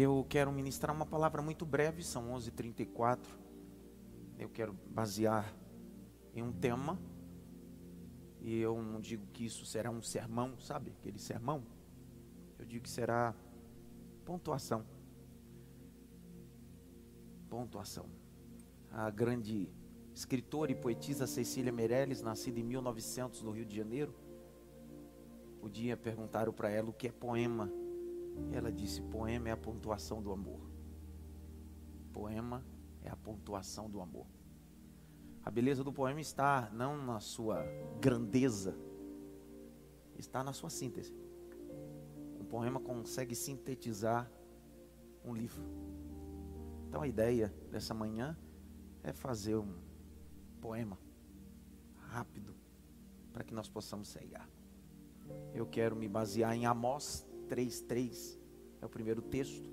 Eu quero ministrar uma palavra muito breve, são 11h34. Eu quero basear em um tema. E eu não digo que isso será um sermão, sabe? Aquele sermão. Eu digo que será pontuação. Pontuação. A grande escritora e poetisa Cecília Meirelles, nascida em 1900 no Rio de Janeiro, podia perguntar para ela o que é poema. Ela disse: poema é a pontuação do amor. Poema é a pontuação do amor. A beleza do poema está não na sua grandeza, está na sua síntese. Um poema consegue sintetizar um livro. Então a ideia dessa manhã é fazer um poema rápido para que nós possamos ceiar. Eu quero me basear em Amós 3:3. É o primeiro texto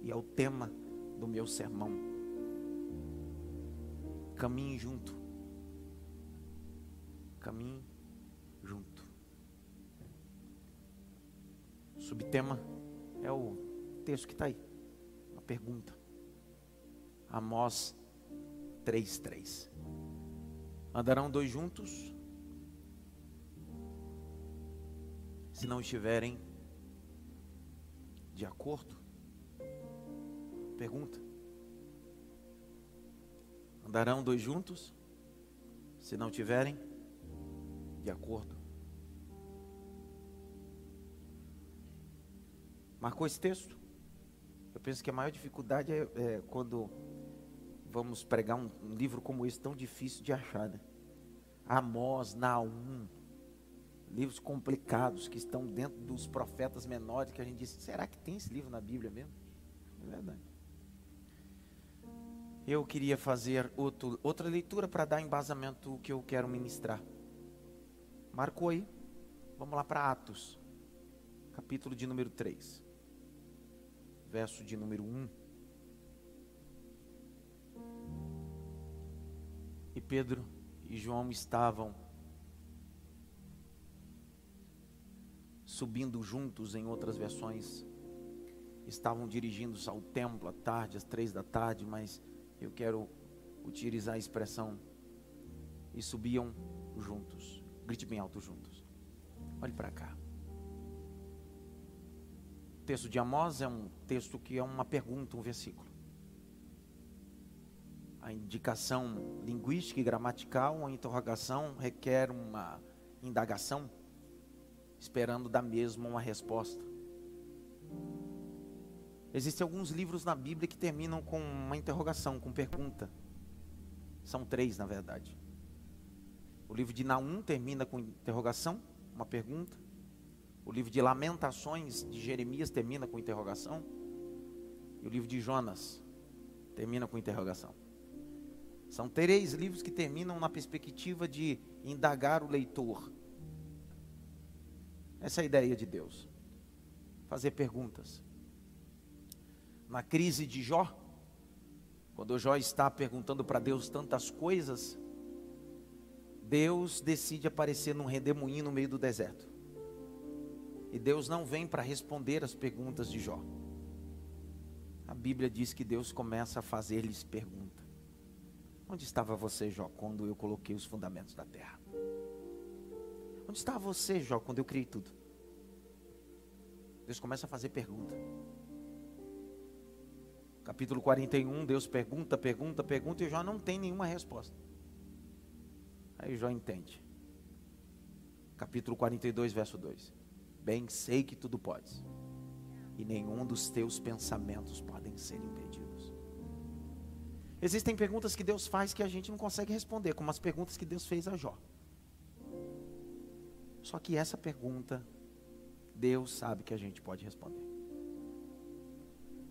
e é o tema do meu sermão. Caminhe junto. Caminhe junto. Subtema é o texto que está aí. Uma pergunta. Amós 3:3. Andarão dois juntos? Se não estiverem de acordo? Pergunta. Andarão dois juntos? Se não tiverem de acordo? Marcou esse texto? Eu penso que a maior dificuldade é, é quando vamos pregar um, um, livro como esse tão difícil de achar, né? Amós, Naum, livros complicados que estão dentro dos profetas menores que a gente disse, será que tem esse livro na Bíblia mesmo? É verdade. Eu queria fazer outro, outra leitura para dar embasamento que eu quero ministrar. Marcou aí? Vamos lá para Atos, capítulo de número 3, verso de número 1. E Pedro e João estavam subindo juntos em outras versões. Estavam dirigindo-se ao templo à tarde, às três da tarde, mas eu quero utilizar a expressão e subiam juntos. Grite bem alto juntos. Olhe para cá. O texto de Amós é um texto que é uma pergunta, um versículo. A indicação linguística e gramatical, uma interrogação requer uma indagação esperando da mesma uma resposta. Existem alguns livros na Bíblia que terminam com uma interrogação, com pergunta. São três, na verdade. O livro de Naum termina com interrogação, uma pergunta. O livro de Lamentações de Jeremias termina com interrogação. E o livro de Jonas termina com interrogação. São três livros que terminam na perspectiva de indagar o leitor essa é a ideia de Deus. Fazer perguntas. Na crise de Jó, quando Jó está perguntando para Deus tantas coisas, Deus decide aparecer num redemoinho no meio do deserto. E Deus não vem para responder as perguntas de Jó. A Bíblia diz que Deus começa a fazer-lhes pergunta. Onde estava você, Jó, quando eu coloquei os fundamentos da terra? Onde estava você, Jó, quando eu criei tudo? Deus começa a fazer pergunta. Capítulo 41, Deus pergunta, pergunta, pergunta e Jó não tem nenhuma resposta. Aí Jó entende. Capítulo 42, verso 2. Bem sei que tudo podes, e nenhum dos teus pensamentos podem ser impedidos. Existem perguntas que Deus faz que a gente não consegue responder, como as perguntas que Deus fez a Jó. Só que essa pergunta, Deus sabe que a gente pode responder.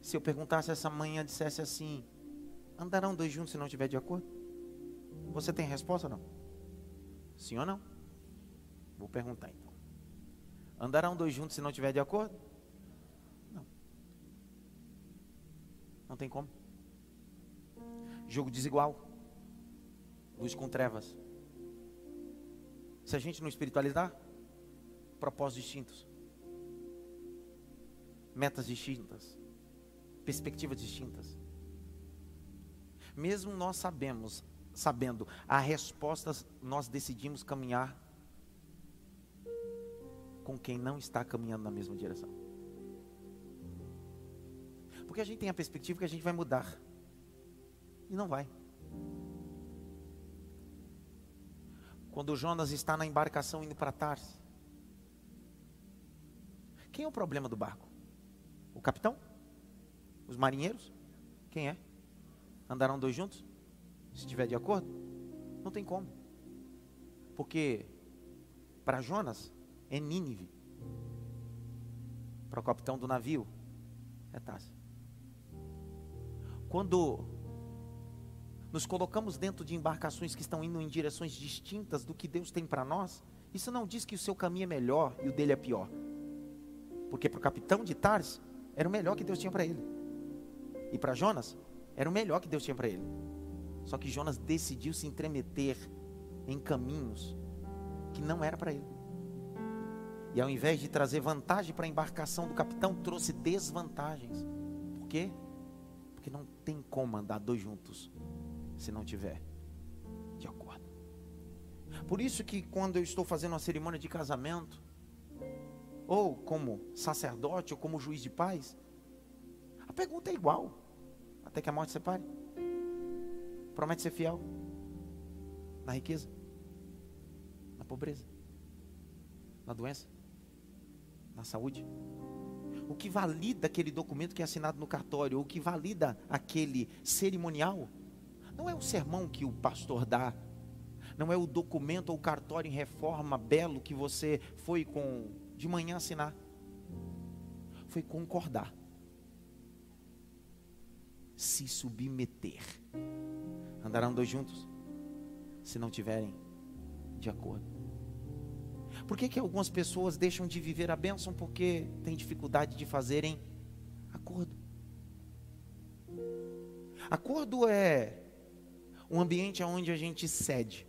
Se eu perguntasse essa manhã, dissesse assim: andarão dois juntos se não estiver de acordo? Você tem resposta ou não? Sim ou não? Vou perguntar então. Andarão dois juntos se não estiver de acordo? Não. Não tem como. Jogo desigual. Luz com trevas. Se a gente não espiritualizar, propósitos distintos, metas distintas, perspectivas distintas. Mesmo nós sabemos, sabendo a resposta, nós decidimos caminhar com quem não está caminhando na mesma direção. Porque a gente tem a perspectiva que a gente vai mudar. E não vai. Quando Jonas está na embarcação indo para Tarsis, quem é o problema do barco? O capitão? Os marinheiros? Quem é? Andarão dois juntos? Se estiver de acordo? Não tem como. Porque para Jonas é Nínive. Para o capitão do navio é Tarsis. Quando nos colocamos dentro de embarcações que estão indo em direções distintas do que Deus tem para nós, isso não diz que o seu caminho é melhor e o dele é pior. Porque para o capitão de Tars, era o melhor que Deus tinha para ele. E para Jonas, era o melhor que Deus tinha para ele. Só que Jonas decidiu se entremeter em caminhos que não era para ele. E ao invés de trazer vantagem para a embarcação do capitão, trouxe desvantagens. Por quê? Porque não tem como andar dois juntos se não tiver de acordo. Por isso que quando eu estou fazendo uma cerimônia de casamento, ou como sacerdote, ou como juiz de paz, a pergunta é igual, até que a morte separe. Promete ser fiel na riqueza, na pobreza, na doença, na saúde. O que valida aquele documento que é assinado no cartório, ou o que valida aquele cerimonial, não é o sermão que o pastor dá, não é o documento ou cartório em reforma belo que você foi com de manhã assinar. Foi concordar. Se submeter. Andarão dois juntos? Se não tiverem de acordo. Por que, que algumas pessoas deixam de viver a bênção? Porque têm dificuldade de fazerem acordo. Acordo é um ambiente onde a gente cede.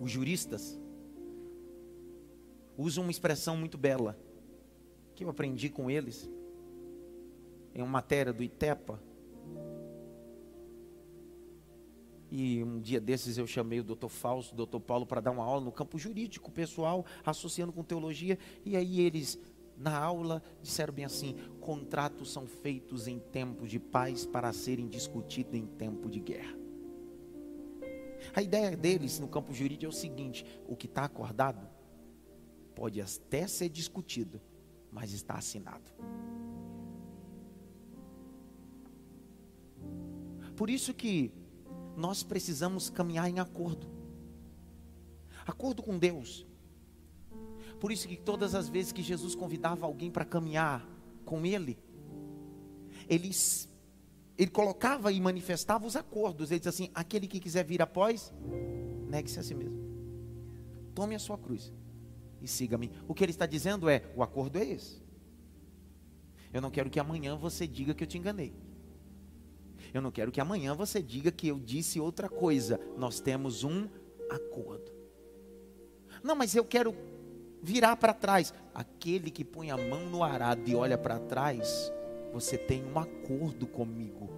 Os juristas usam uma expressão muito bela, que eu aprendi com eles, em uma matéria do ITEPA. E um dia desses eu chamei o doutor Fausto, o doutor Paulo, para dar uma aula no campo jurídico, pessoal, associando com teologia, e aí eles na aula disseram bem assim: contratos são feitos em tempo de paz para serem discutidos em tempo de guerra. A ideia deles no campo jurídico é o seguinte: o que está acordado pode até ser discutido, mas está assinado. Por isso que nós precisamos caminhar em acordo. Acordo com Deus. Por isso que todas as vezes que Jesus convidava alguém para caminhar com ele, eles ele colocava e manifestava os acordos. Ele diz assim: aquele que quiser vir após, negue-se a si mesmo. Tome a sua cruz e siga-me. O que ele está dizendo é: o acordo é esse. Eu não quero que amanhã você diga que eu te enganei. Eu não quero que amanhã você diga que eu disse outra coisa. Nós temos um acordo. Não, mas eu quero virar para trás. Aquele que põe a mão no arado e olha para trás, você tem um acordo comigo.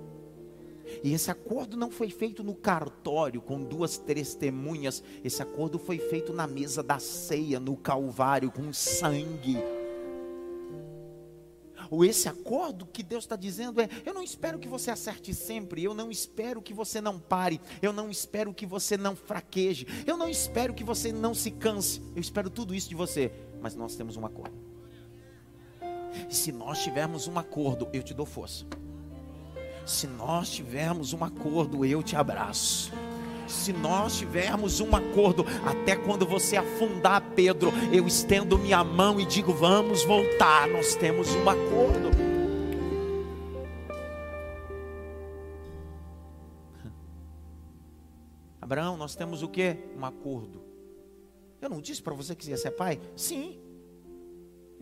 E esse acordo não foi feito no cartório com duas testemunhas. Esse acordo foi feito na mesa da ceia, no Calvário, com sangue. Ou esse acordo que Deus está dizendo é: eu não espero que você acerte sempre, eu não espero que você não pare, eu não espero que você não fraqueje, eu não espero que você não se canse, eu espero tudo isso de você, mas nós temos um acordo. Se nós tivermos um acordo, eu te dou força. Se nós tivermos um acordo, eu te abraço. Se nós tivermos um acordo, até quando você afundar, Pedro, eu estendo minha mão e digo: vamos voltar. Nós temos um acordo. Abraão, nós temos o que? Um acordo. Eu não disse para você que ia ser pai? Sim.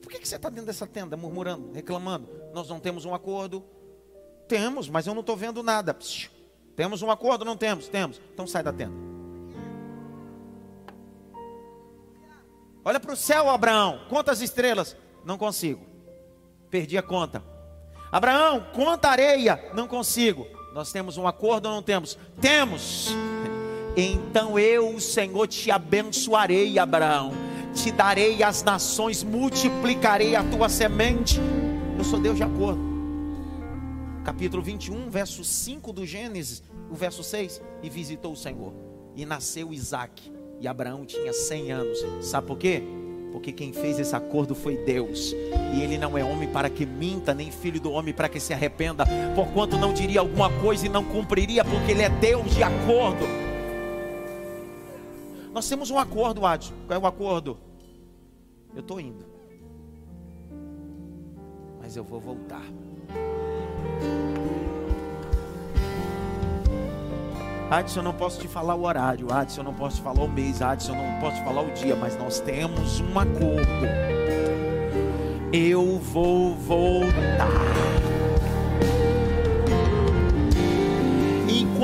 Por que, que você está dentro dessa tenda murmurando, reclamando? Nós não temos um acordo. Temos, mas eu não estou vendo nada. Temos um acordo? Não temos? Temos. Então sai da tenda. Olha para o céu, Abraão. Quantas estrelas? Não consigo. Perdi a conta. Abraão, conta areia. Não consigo. Nós temos um acordo ou não temos? Temos. Então eu, o Senhor, te abençoarei, Abraão. Te darei as nações, multiplicarei a tua semente. Eu sou Deus de acordo. Capítulo 21, verso 5 do Gênesis, o verso 6. E visitou o Senhor. E nasceu Isaac. E Abraão tinha 100 anos. Sabe por quê? Porque quem fez esse acordo foi Deus. E ele não é homem para que minta, nem filho do homem para que se arrependa. Porquanto não diria alguma coisa e não cumpriria, porque ele é Deus de acordo. Nós temos um acordo, Adson. Qual é o acordo? Eu estou indo. Mas eu vou voltar. Adson, eu não posso te falar o horário. Adson, eu não posso te falar o mês. Adson, eu não posso te falar o dia. Mas nós temos um acordo. Eu vou voltar.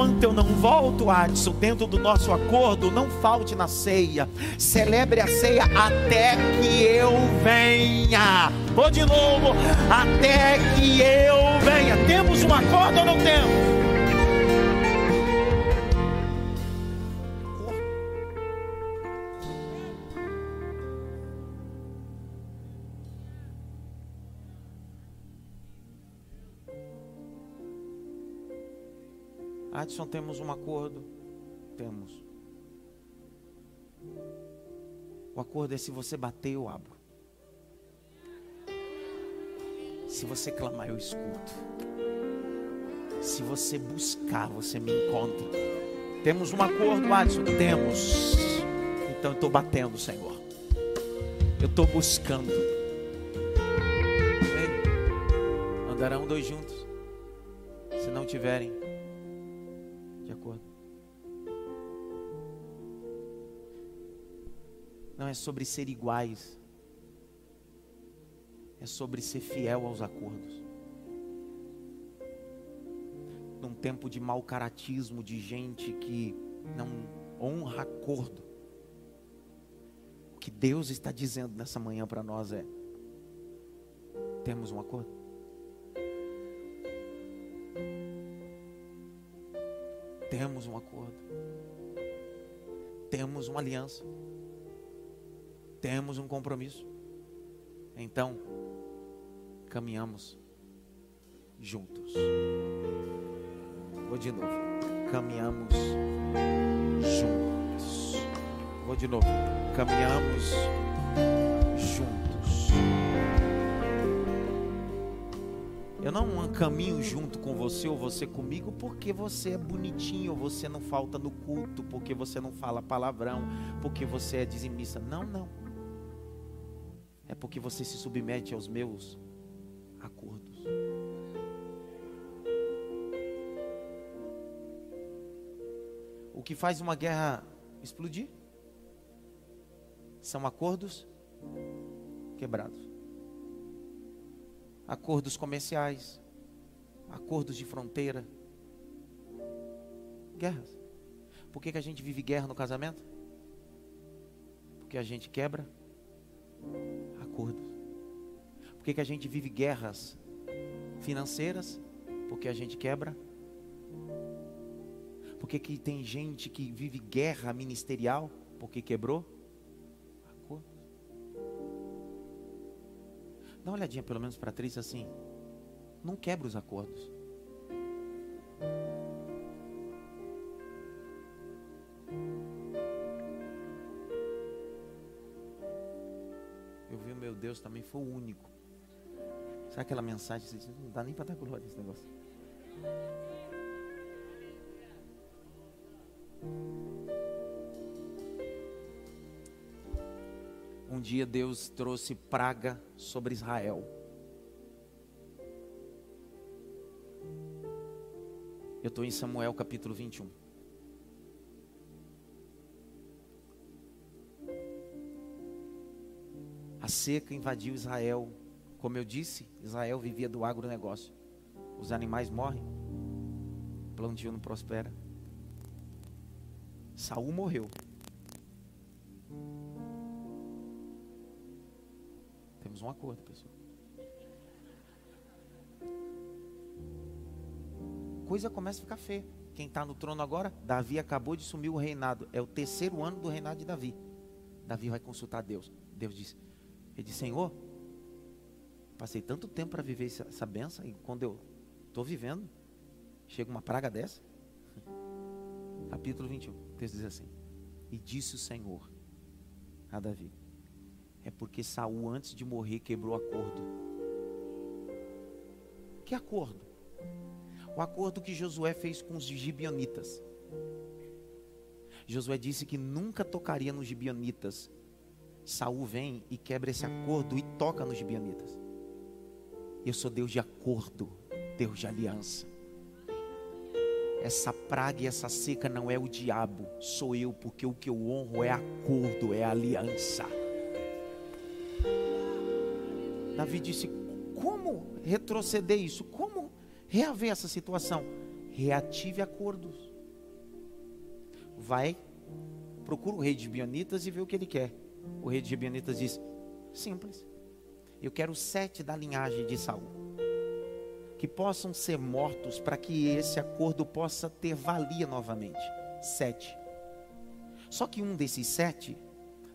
Enquanto eu não volto, Adson, dentro do nosso acordo, não falte na ceia. Celebre a ceia até que eu venha. Vou de novo, até que eu venha. Temos um acordo ou não temos? Adson, temos um acordo? Temos. O acordo é se você bater, eu abro. Se você clamar, eu escuto. Se você buscar, você me encontra. Temos um acordo, Adson? Temos. Então eu estou batendo, Senhor. Eu estou buscando. Ei, andarão dois juntos. Se não tiverem de acordo. Não é sobre ser iguais, é sobre ser fiel aos acordos. Num tempo de mau caratismo, de gente que não honra acordo, o que Deus está dizendo nessa manhã para nós é: temos um acordo? Temos um acordo. Temos uma aliança. Temos um compromisso. Então, caminhamos juntos. Vou de novo. Caminhamos juntos. Vou de novo. Caminhamos juntos. Eu não caminho junto com você ou você comigo porque você é bonitinho, ou você não falta no culto, porque você não fala palavrão, porque você é dizimista. Não, não. É porque você se submete aos meus acordos. O que faz uma guerra explodir são acordos quebrados acordos comerciais, acordos de fronteira, guerras. Por que, que a gente vive guerra no casamento? Porque a gente quebra acordos. Por que, que a gente vive guerras financeiras? Porque a gente quebra. Por que, que tem gente que vive guerra ministerial? Porque quebrou Dá uma olhadinha pelo menos para atriz assim. Não quebra os acordos. Eu vi o meu Deus também foi o único. Sabe aquela mensagem? Não dá nem para dar glória esse negócio. Um dia Deus trouxe praga sobre Israel. Eu estou em Samuel capítulo 21. A seca invadiu Israel. Como eu disse, Israel vivia do agronegócio. Os animais morrem, o plantio não prospera. Saul morreu. Um acordo, pessoal. coisa começa a ficar feia. Quem está no trono agora? Davi acabou de assumir o reinado. É o terceiro ano do reinado de Davi. Davi vai consultar Deus. Deus diz: Ele diz, Senhor, passei tanto tempo para viver essa, benção, e quando eu estou vivendo, chega uma praga dessa. Capítulo 21, o texto diz assim: E disse o Senhor a Davi: É porque Saul, antes de morrer, quebrou acordo. Que acordo? O acordo que Josué fez com os gibionitas. Josué disse que nunca tocaria nos gibionitas. Saul vem e quebra esse acordo e toca nos gibionitas. Eu sou Deus de acordo, Deus de aliança. Essa praga e essa seca não é o diabo, sou eu, porque o que eu honro é acordo, é aliança. Davi disse: Como retroceder isso? Como reaver essa situação? Reative acordos. Vai, procura o rei de Bionitas e vê o que ele quer. O rei de Bionitas diz: Simples. Eu quero sete da linhagem de Saul que possam ser mortos para que esse acordo possa ter valia novamente. Sete. Só que um desses sete,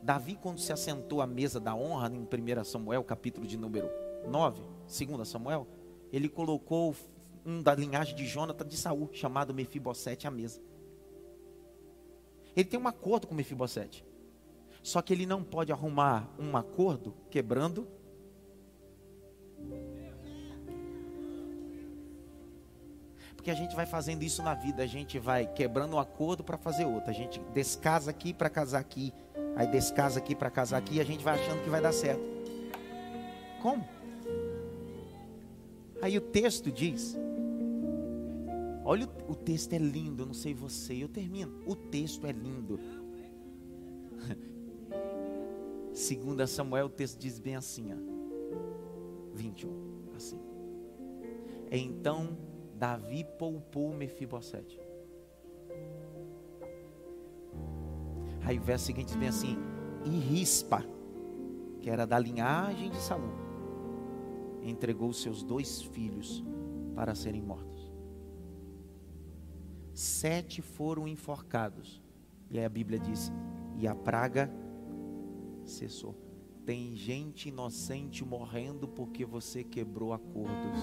Davi, quando se assentou à mesa da honra, em 1 Samuel, capítulo de número 9, 2 Samuel, ele colocou um da linhagem de Jonathan de Saul, chamado Mefibosete, à mesa. Ele tem um acordo com Mefibosete. Só que ele não pode arrumar um acordo quebrando Porque a gente vai fazendo isso na vida, a gente vai quebrando um acordo para fazer outro. A gente descasa aqui para casar aqui, aí descasa aqui para casar aqui, a gente vai achando que vai dar certo. Como? Aí o texto diz: Olha, o, o texto é lindo, eu não sei você, eu termino. O texto é lindo. Segunda Samuel, o texto diz bem assim, ó, 21, assim. Então Davi poupou Mefibosete. Aí o verso seguinte vem assim: E Rispa, que era da linhagem de Saul, entregou seus dois filhos para serem mortos. Sete foram enforcados. E aí a Bíblia diz: E a praga cessou. Tem gente inocente morrendo porque você quebrou acordos.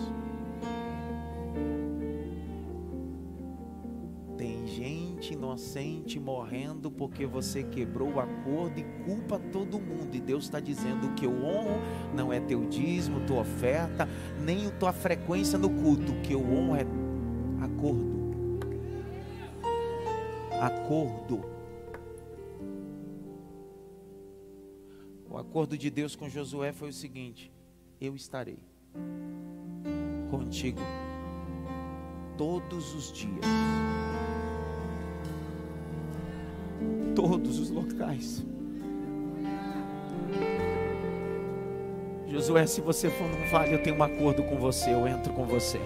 Inocente morrendo porque você quebrou o acordo e culpa todo mundo. E Deus está dizendo: o que eu honro não é teu dízimo, tua oferta, nem tua frequência no culto. O que eu honro é acordo. Acordo. O acordo de Deus com Josué foi o seguinte: eu estarei contigo todos os dias todos os locais. Josué, se você for num vale, eu tenho um acordo com você, eu entro com você.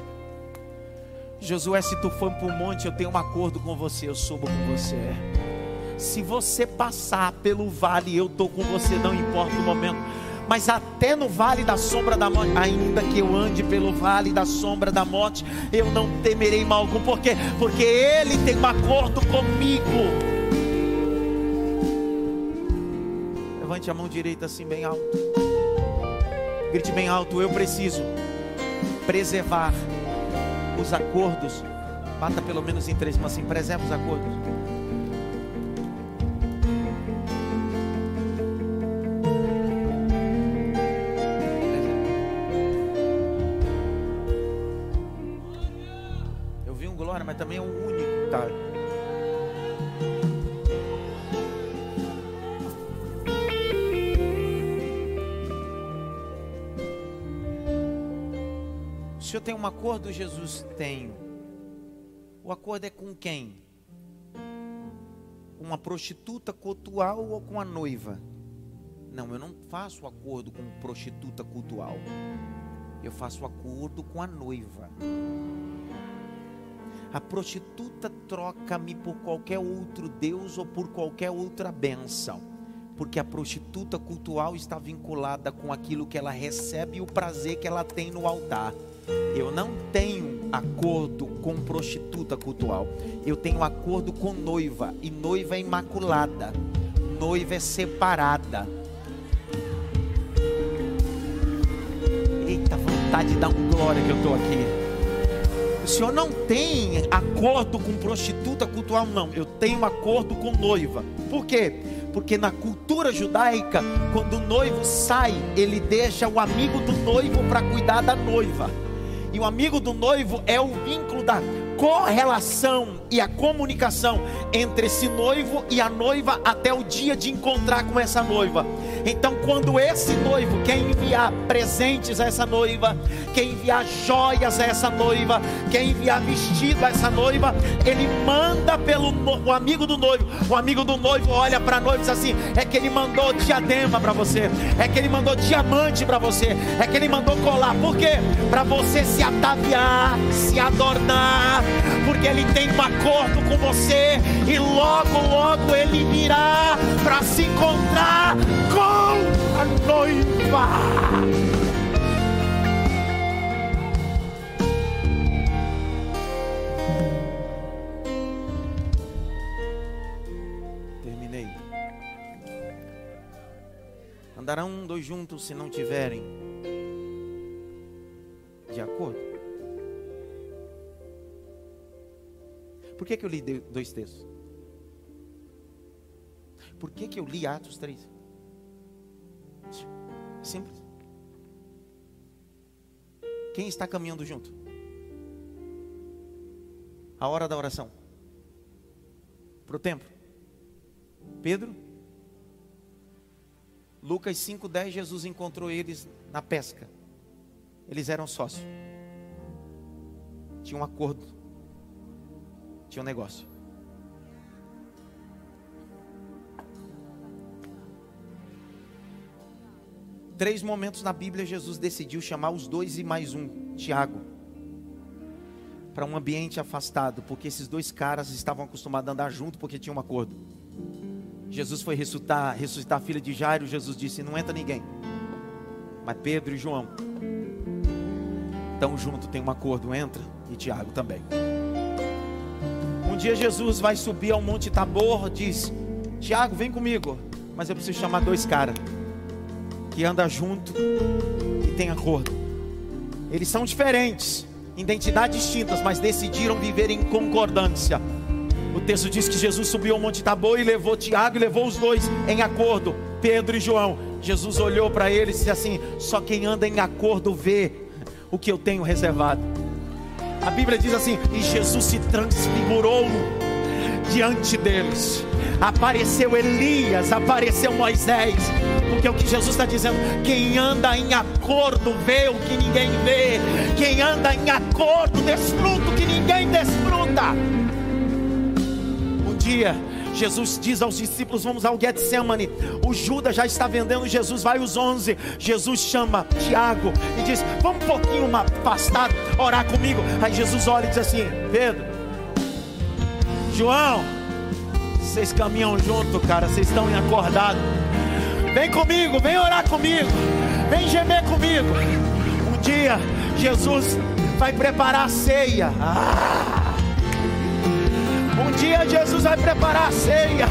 Josué, se tu for para o monte, eu tenho um acordo com você, eu subo com você. Se você passar pelo vale, eu estou com você, não importa o momento. Mas até no vale da sombra da morte, ainda que eu ande pelo vale da sombra da morte, eu não temerei mal algum. Por quê? Porque Ele tem um acordo comigo. Levante a mão direita assim bem alto. Grite bem alto, eu preciso preservar os acordos. Bata pelo menos em três mãos assim, preserva os acordos. Um acordo? Jesus tem. O acordo é com quem? Uma prostituta cultual ou com a noiva? Não, eu não faço acordo com prostituta cultual. Eu faço acordo com a noiva. A prostituta troca-me por qualquer outro Deus ou por qualquer outra bênção. Porque a prostituta cultual está vinculada com aquilo que ela recebe e o prazer que ela tem no altar. Eu não tenho acordo com prostituta cultual. Eu tenho acordo com noiva. E noiva é imaculada. Noiva é separada. Eita, vontade de dar um glória que eu estou aqui. O senhor não tem acordo com prostituta cultual, não. Eu tenho acordo com noiva. Por quê? Porque na cultura judaica, quando o noivo sai, ele deixa o amigo do noivo para cuidar da noiva. E o amigo do noivo é o vínculo da correlação e a comunicação entre esse noivo e a noiva até o dia de encontrar com essa noiva. Então, quando esse noivo quer enviar presentes a essa noiva, quer enviar joias a essa noiva, quer enviar vestido a essa noiva, ele manda pelo o amigo do noivo. O amigo do noivo olha para a noiva e diz assim: é que ele mandou diadema para você, é que ele mandou diamante para você, é que ele mandou colar. Por quê? Para você se ataviar, se adornar, porque ele tem um acordo com você e logo, logo ele virá para se encontrar com a noiva. Terminei. Andarão dois juntos se não tiverem de acordo. Por que, que eu li dois textos? Por que, que eu li Atos 3? Simples. Quem está caminhando junto? A hora da oração. Para o templo. Pedro. Lucas 5,10, Jesus encontrou eles na pesca. Eles eram sócios. Tinha um acordo. Tinha um negócio. Três momentos na Bíblia Jesus decidiu chamar os dois e mais um, Tiago, para um ambiente afastado, porque esses dois caras estavam acostumados a andar junto porque tinham um acordo. Jesus foi ressuscitar, ressuscitar a filha de Jairo, Jesus disse: Não entra ninguém, mas Pedro e João estão junto, tem um acordo, entra, e Tiago também. Um dia Jesus vai subir ao Monte Tabor, diz: Tiago, vem comigo, mas eu preciso chamar dois caras que anda junto e tem acordo. Eles são diferentes, identidades distintas, mas decidiram viver em concordância. O texto diz que Jesus subiu ao Monte Tabor e levou Tiago e levou os dois em acordo, Pedro e João. Jesus olhou para eles e disse assim: Só quem anda em acordo vê o que eu tenho reservado. A Bíblia diz assim: E Jesus se transfigurou diante deles. Apareceu Elias, apareceu Moisés, porque o que Jesus está dizendo, quem anda em acordo vê o que ninguém vê, quem anda em acordo desfruta o que ninguém desfruta. Um dia, Jesus diz aos discípulos: Vamos ao Getsemane. O Judas já está vendendo Jesus, vai os onze. Jesus chama Tiago e diz: Vamos um pouquinho afastado, orar comigo. Aí Jesus olha e diz assim: Pedro, João, vocês caminham junto, cara, vocês estão acordados. Vem comigo, vem orar comigo, vem gemer comigo. Um dia, Jesus vai preparar a ceia. Ah. Um dia, Jesus vai preparar a ceia.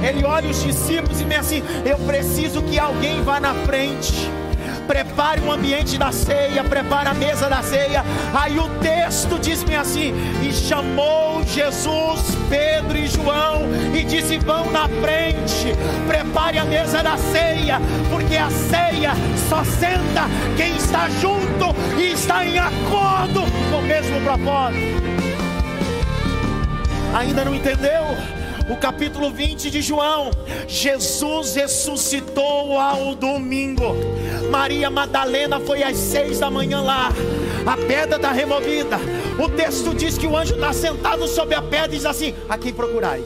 Ele olha os discípulos e diz assim: Eu preciso que alguém vá na frente prepare o ambiente da ceia, prepare a mesa da ceia. Aí o texto diz-me assim: e chamou Jesus, Pedro e João, e disse: vão na frente, prepare a mesa da ceia, porque a ceia só senta quem está junto e está em acordo com o mesmo propósito. Ainda não entendeu? O capítulo 20 de João. Jesus ressuscitou ao domingo. Maria Madalena foi às seis da manhã lá. A pedra está removida. O texto diz que o anjo está sentado sobre a pedra e diz assim: A quem procurai?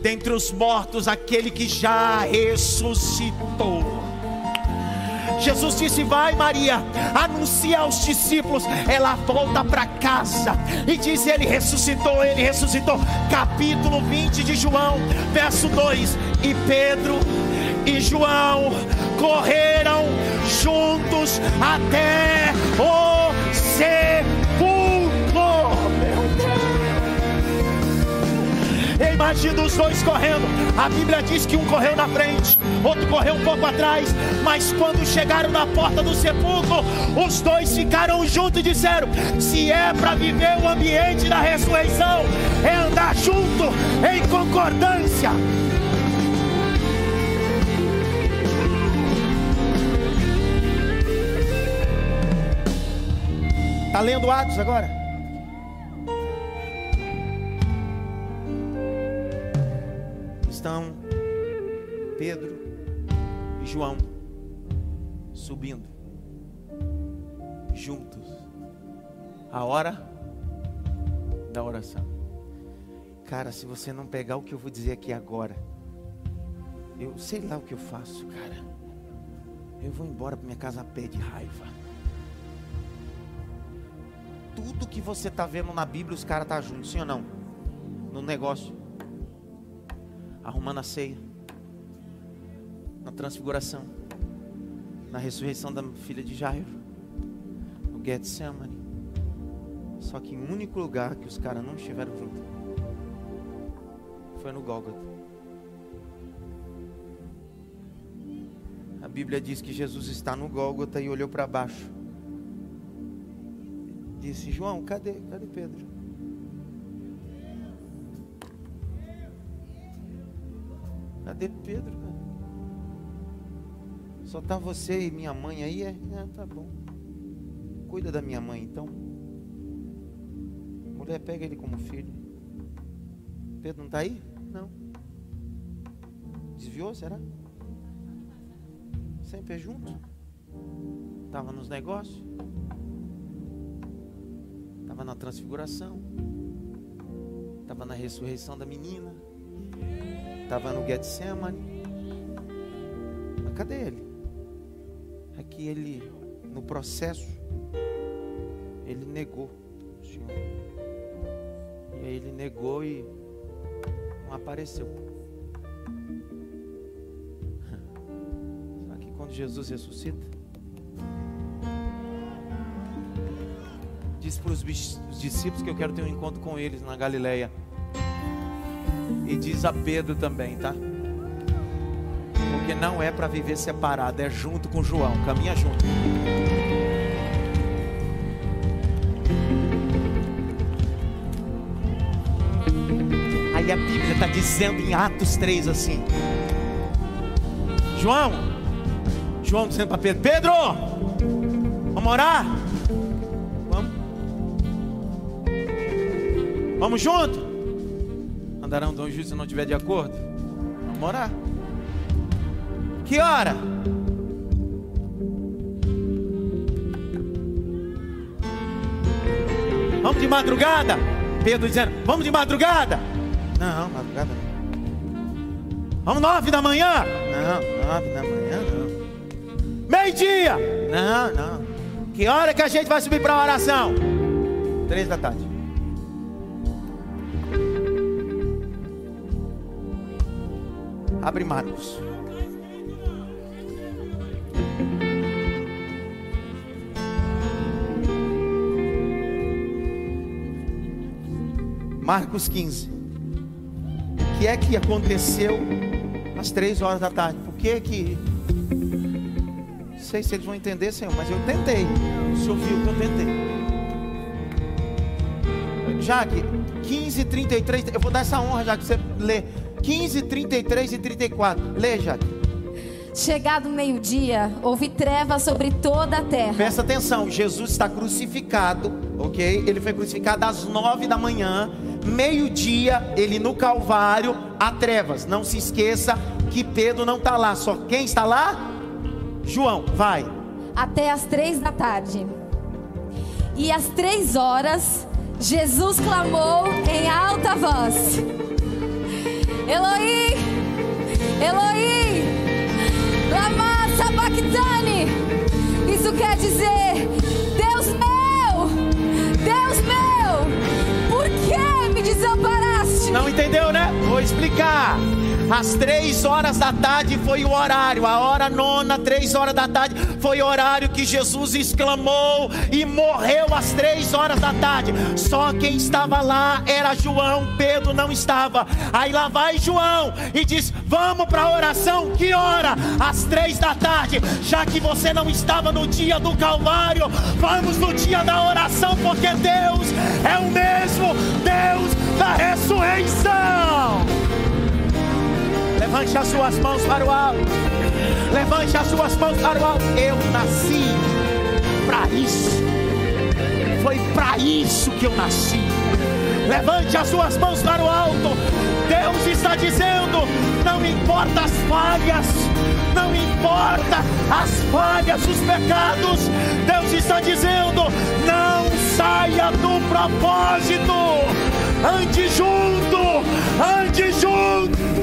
Dentre os mortos, aquele que já ressuscitou. Jesus disse: Vai, Maria, anuncia aos discípulos. Ela volta para casa e diz: Ele ressuscitou, ele ressuscitou. Capítulo 20 de João, verso 2: E Pedro e João correram juntos até o sepulcro. Imagino os dois correndo. A Bíblia diz que um correu na frente, outro correu um pouco atrás. Mas quando chegaram na porta do sepulcro, os dois ficaram juntos e disseram: Se é para viver o ambiente da ressurreição, é andar junto em concordância. Está lendo Atos agora? Estão Pedro e João subindo juntos. A hora da oração. Cara, se você não pegar o que eu vou dizer aqui agora, eu sei lá o que eu faço, cara. Eu vou embora para minha casa a pé de raiva tudo que você está vendo na Bíblia, os caras tá juntos, sim ou não? No negócio. Arrumando a ceia. Na transfiguração. Na ressurreição da filha de Jairo. No Getsemane. Só que o único lugar que os caras não estiveram juntos foi no Gólgota. A Bíblia diz que Jesus está no Gólgota e olhou para baixo disse: João, cadê? Cadê Pedro? Cadê Pedro? Cara? Só tá você e minha mãe aí? É, é, tá bom. Cuida da minha mãe então. Mulher, pega ele como filho. Pedro não está aí? Não. Desviou, será? Sempre junto? Estava nos negócios? Estava na transfiguração. Estava na ressurreição da menina. Estava no Getsemane. Mas cadê ele? Que ele, no processo, ele negou o Senhor. E aí ele negou e não apareceu. Só que quando Jesus ressuscita, disse para os discípulos que eu quero ter um encontro com eles na Galileia. E diz a Pedro também, tá? Porque não é para viver separado, é junto com João, caminha junto. Aí a Bíblia está dizendo em Atos 3 assim: João, João dizendo para Pedro: Pedro, vamos orar? Vamos junto? Andarão dois justos se não tiver de acordo? Vamos orar. Que hora? Vamos de madrugada? Pedro dizendo, vamos de madrugada? Não, madrugada não. Vamos nove da manhã? Não, nove da manhã não. Meio-dia? Não, não. Que hora que a gente vai subir para a oração? Três da tarde. Abre Marcos. Marcos 15. O que é que aconteceu às três horas da tarde? Por que que. Não sei se eles vão entender, Senhor, mas eu tentei. O Senhor viu que eu tentei. Jaque, 15 33. Eu vou dar essa honra, já que você lê. 15, 33 e 34. Leia, Chegado meio-dia, houve trevas sobre toda a terra. Presta atenção, Jesus está crucificado, ok? Ele foi crucificado às nove da manhã. Meio-dia, ele no Calvário, há trevas. Não se esqueça que Pedro não está lá. Só quem está lá? João, vai. Até às três da tarde. E às três horas, Jesus clamou em alta voz. Eloí, Eloí, lama sabachthani. Isso quer dizer, Deus meu, Deus meu, por que me desamparaste? Não entendeu, né? Vou explicar. Às três horas da tarde foi o horário, a hora nona, três horas da tarde Foi horário que Jesus exclamou e morreu às três horas da tarde. Só quem estava lá era João, Pedro não estava. Aí lá vai João e diz: Vamos para a oração. Que hora? Às três da tarde. Já que você não estava no dia do Calvário, vamos no dia da oração, porque Deus é o mesmo Deus da ressurreição. Levante as suas mãos para o alto. Levante as suas mãos para o alto. Eu nasci para isso. Foi para isso que eu nasci. Levante as suas mãos para o alto. Deus está dizendo: não importa as falhas, não importa as falhas, os pecados. Deus está dizendo: não saia do propósito. Ande junto, ande junto.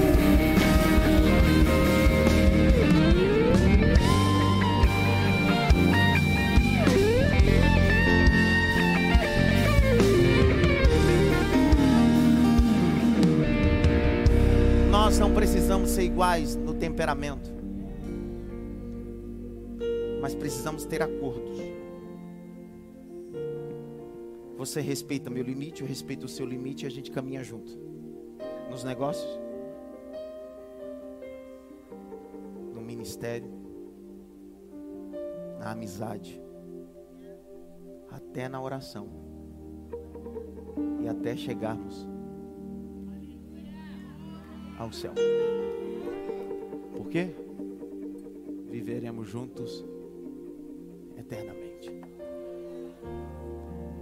Não precisamos ser iguais no temperamento, mas precisamos ter acordos. Você respeita meu limite, eu respeito o seu limite e a gente caminha junto. Nos negócios, no ministério, na amizade, até na oração e até chegarmos ao céu. Por quê? Viveremos juntos eternamente.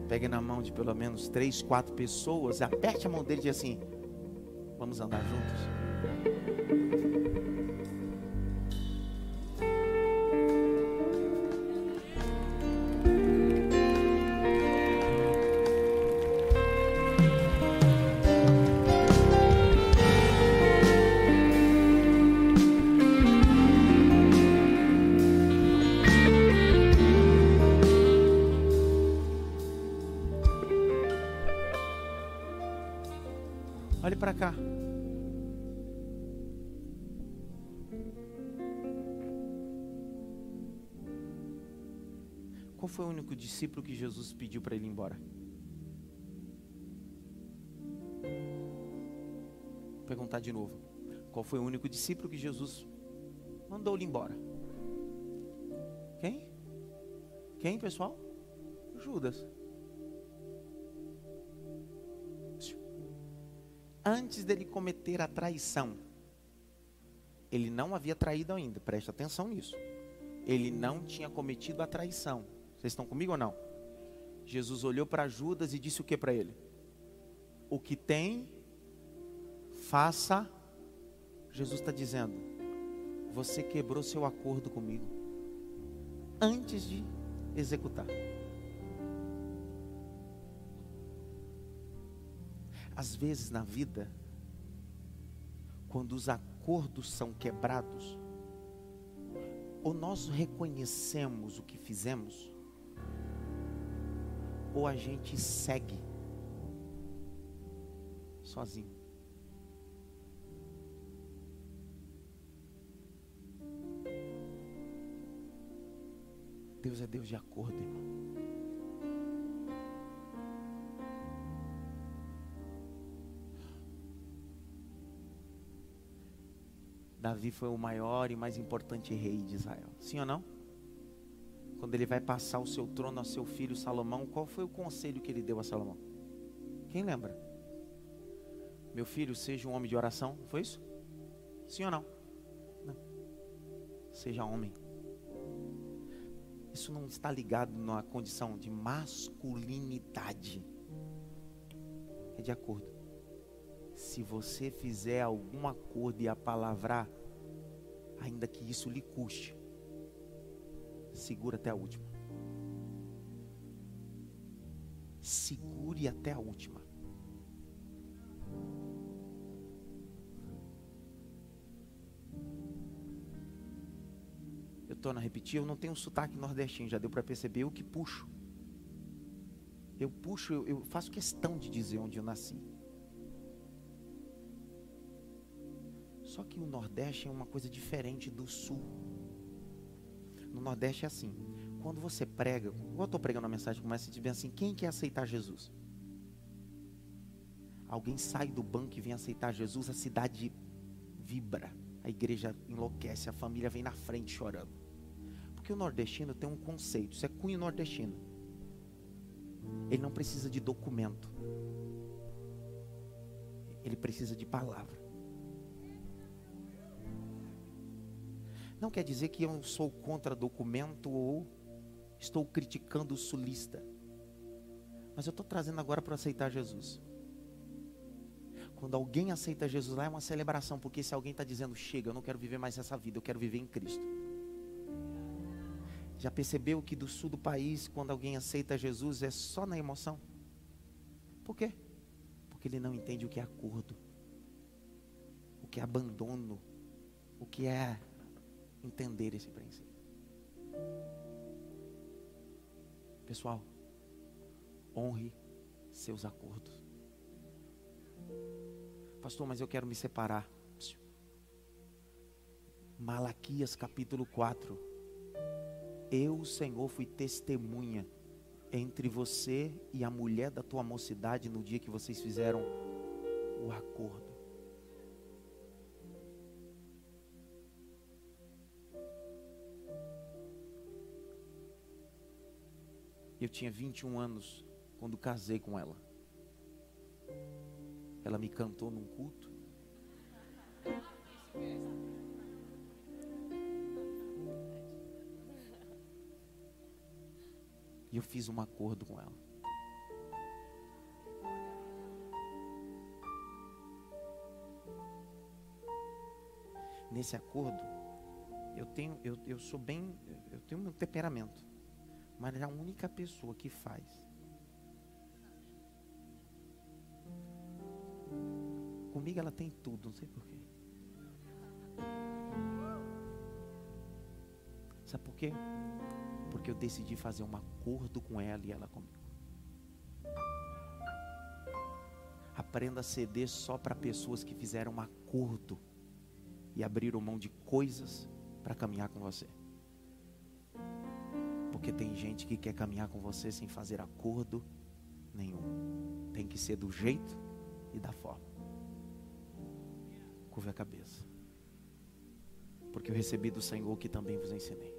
Pegue na mão de pelo menos três, quatro pessoas, aperte a mão dele e diz assim: Vamos andar juntos. Foi o único discípulo que Jesus pediu para ele ir embora? Vou perguntar de novo. Qual foi o único discípulo que Jesus mandou ele embora? Quem? Quem, pessoal? Judas. Antes dele cometer a traição, ele não havia traído ainda, preste atenção nisso. Ele não tinha cometido a traição vocês estão comigo ou não? Jesus olhou para Judas e disse o que para ele? O que tem, faça. Jesus está dizendo: Você quebrou seu acordo comigo antes de executar. Às vezes na vida, quando os acordos são quebrados, ou nós reconhecemos o que fizemos, ou a gente segue sozinho. Deus é Deus de acordo, irmão. Davi foi o maior e mais importante rei de Israel. Sim ou não? quando ele vai passar o seu trono ao seu filho Salomão, qual foi o conselho que ele deu a Salomão? Quem lembra? Meu filho, seja um homem de oração. Foi isso? Sim ou não? Não. Seja homem. Isso não está ligado na condição de masculinidade. É de acordo. Se você fizer algum acordo e a palavra, ainda que isso lhe custe, segura até a última. Segure até a última. Eu torno a repetir, eu não tenho um sotaque nordestino, já deu para perceber, eu que puxo. Eu puxo, eu, eu faço questão de dizer onde eu nasci. Só que o Nordeste é uma coisa diferente do Sul. No Nordeste é assim. Quando você prega, eu estou pregando a mensagem, começa a dizer assim: quem quer aceitar Jesus? Alguém sai do banco e vem aceitar Jesus, a cidade vibra, a igreja enlouquece, a família vem na frente chorando. Porque o nordestino tem um conceito, isso é cunho nordestino. Ele não precisa de documento, ele precisa de palavra. Não quer dizer que eu sou contra documento ou estou criticando o sulista. Mas eu estou trazendo agora para aceitar Jesus. Quando alguém aceita Jesus lá é uma celebração, porque se alguém está dizendo, chega, eu não quero viver mais essa vida, eu quero viver em Cristo. Já percebeu que do sul do país, quando alguém aceita Jesus, é só na emoção? Por quê? Porque ele não entende o que é acordo, o que é abandono, o que é entender esse princípio. Pessoal, honre seus acordos. Pastor, mas eu quero me separar. Malaquias capítulo 4. Eu, Senhor, fui testemunha entre você e a mulher da tua mocidade no dia que vocês fizeram o acordo. Eu tinha 21 anos quando casei com ela. Ela me cantou num culto. E eu fiz um acordo com ela. Nesse acordo, eu tenho, eu, eu sou bem, eu tenho um temperamento, mas é a única pessoa que faz Comigo ela tem tudo, não sei porquê. Sabe por quê? Porque eu decidi fazer um acordo com ela e ela comigo. Aprenda a ceder só para pessoas que fizeram um acordo e abriram mão de coisas para caminhar com você. Porque tem gente que quer caminhar com você sem fazer acordo nenhum. Tem que ser do jeito e da forma curve a cabeça. Porque eu recebi do Senhor que também vos ensinei.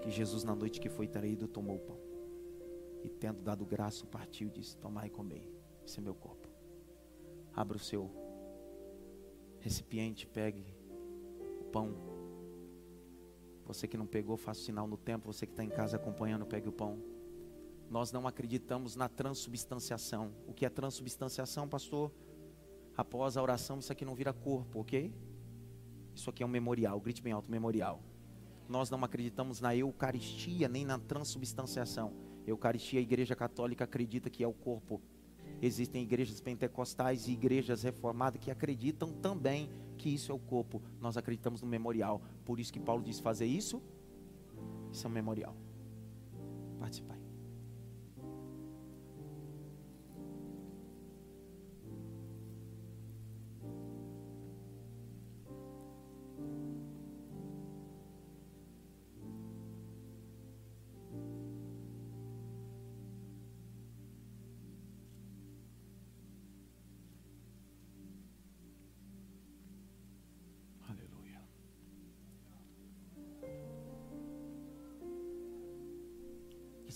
Que Jesus, na noite que foi traído, tomou o pão. E tendo dado graça, partiu e disse: Tomai e comei. Esse é meu corpo. Abra o seu recipiente, pegue o pão. Você que não pegou, faça o sinal no tempo. Você que está em casa acompanhando, pegue o pão. Nós não acreditamos na transubstanciação. O que é transubstanciação, pastor? após a oração, isso aqui não vira corpo, ok? Isso aqui é um memorial, grite bem alto, memorial. Nós não acreditamos na Eucaristia nem na transubstanciação. Eucaristia, a Igreja Católica acredita que é o corpo. Existem igrejas pentecostais e igrejas reformadas que acreditam também que isso é o corpo. Nós acreditamos no memorial. Por isso que Paulo diz fazer isso. Isso é um memorial. Participar.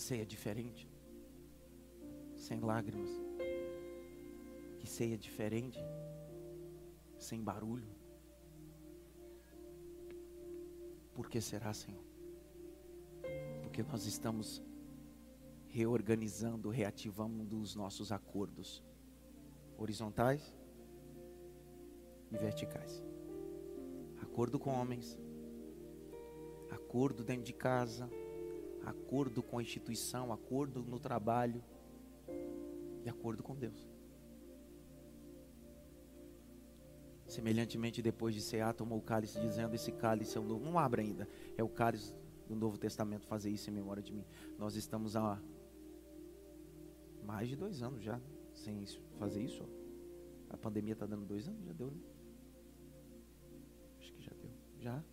Ceia diferente, sem lágrimas. Que ceia diferente, sem barulho. Por que será, Senhor? Porque nós estamos reorganizando, reativando os nossos acordos horizontais e verticais. Acordo com homens, acordo dentro de casa, acordo com a instituição, acordo no trabalho e acordo com Deus. Semelhantemente, depois de cear, tomou o cálice, dizendo: Esse cálice é o novo. Não abra ainda, é o cálice do Novo Testamento, fazer isso em memória de mim. Nós estamos há mais de dois anos já sem fazer isso. A pandemia está dando dois anos, já deu, né? Acho que já deu. Já?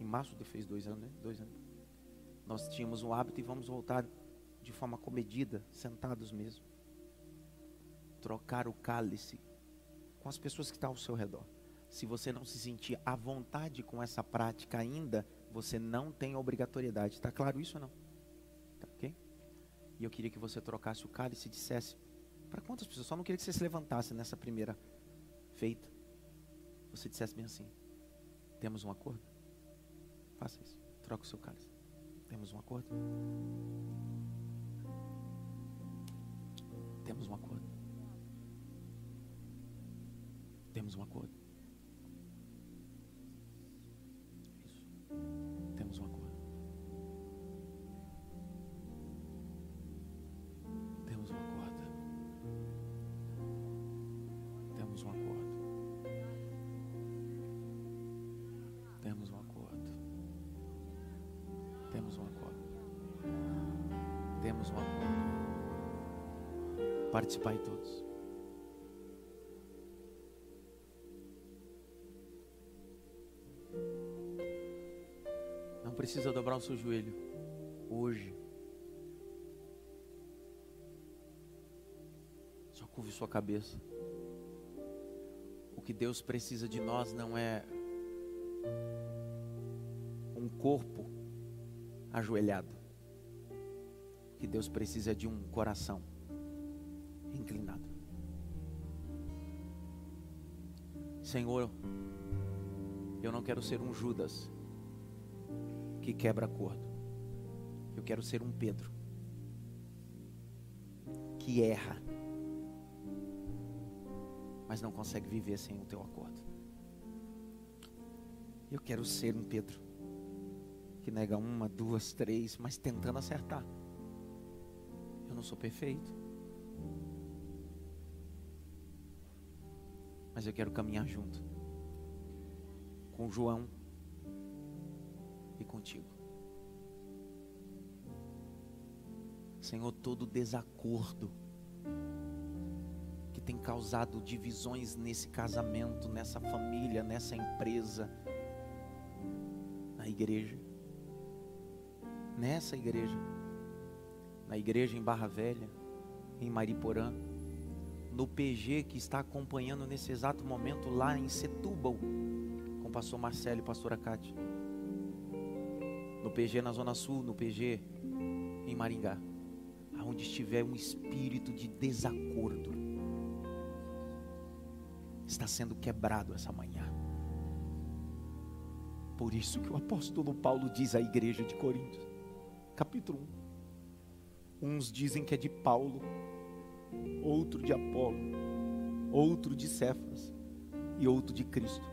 Em março fez dois anos, né? Dois anos. Nós tínhamos um hábito e vamos voltar de forma comedida, sentados mesmo. Trocar o cálice com as pessoas que estão ao seu redor. Se você não se sentir à vontade com essa prática ainda, você não tem obrigatoriedade. Está claro isso ou não? Tá, ok? E eu queria que você trocasse o cálice e dissesse para quantas pessoas? Só não queria que você se levantasse nessa primeira feita. Você dissesse bem assim: temos um acordo? Faça isso. Troca o seu cálice. Temos um acordo? Temos um acordo. Temos um acordo. Participai todos. Não precisa dobrar o seu joelho hoje. Só curve sua cabeça. O que Deus precisa de nós não é um corpo ajoelhado. O que Deus precisa é de um coração Senhor, eu não quero ser um Judas que quebra acordo. Eu quero ser um Pedro que erra, mas não consegue viver sem o teu acordo. Eu quero ser um Pedro que nega uma, duas, três, mas tentando acertar. Eu não sou perfeito. Mas eu quero caminhar junto com João e contigo. Senhor, todo desacordo que tem causado divisões nesse casamento, nessa família, nessa empresa, na igreja, nessa igreja, na igreja em Barra Velha, em Mariporã, no PG que está acompanhando nesse exato momento lá em Setúbal, com o pastor Marcelo e pastora Cátia. No PG na Zona Sul, no PG em Maringá. Aonde estiver um espírito de desacordo, está sendo quebrado essa manhã. Por isso que o apóstolo Paulo diz à igreja de Coríntios, capítulo 1. Uns dizem que é de Paulo, outro de Apolo, outro de Cefas e outro de Cristo.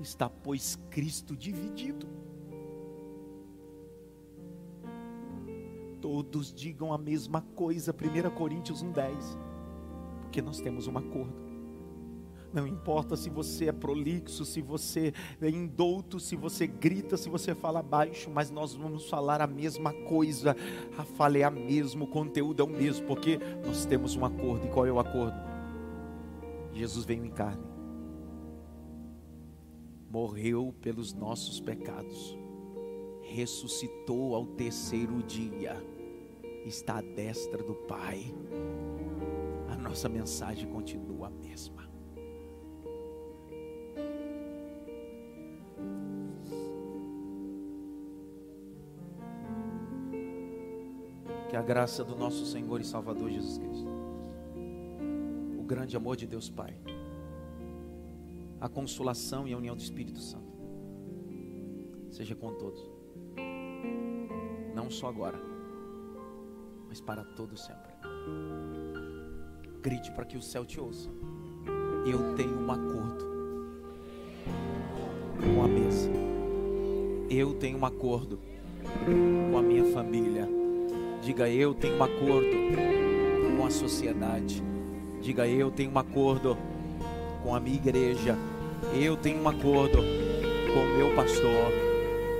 Está, pois, Cristo dividido. Todos digam a mesma coisa, 1 Coríntios 1,10. Porque nós temos um acordo. Não importa se você é prolixo, se você é indouto, se você grita, se você fala baixo, mas nós vamos falar a mesma coisa. A fala é a mesma, o conteúdo é o mesmo, porque nós temos um acordo. E qual é o acordo? Jesus veio em carne, morreu pelos nossos pecados, ressuscitou ao terceiro dia, está à destra do Pai. A nossa mensagem continua a mesma. A graça do nosso Senhor e Salvador Jesus Cristo, o grande amor de Deus Pai, a consolação e a união do Espírito Santo, seja com todos, não só agora, mas para todo sempre. Grite para que o céu te ouça. Eu tenho um acordo com a mesa. Eu tenho um acordo com a minha família. Diga eu tenho um acordo com a sociedade. Diga eu tenho um acordo com a minha igreja. Eu tenho um acordo com o meu pastor.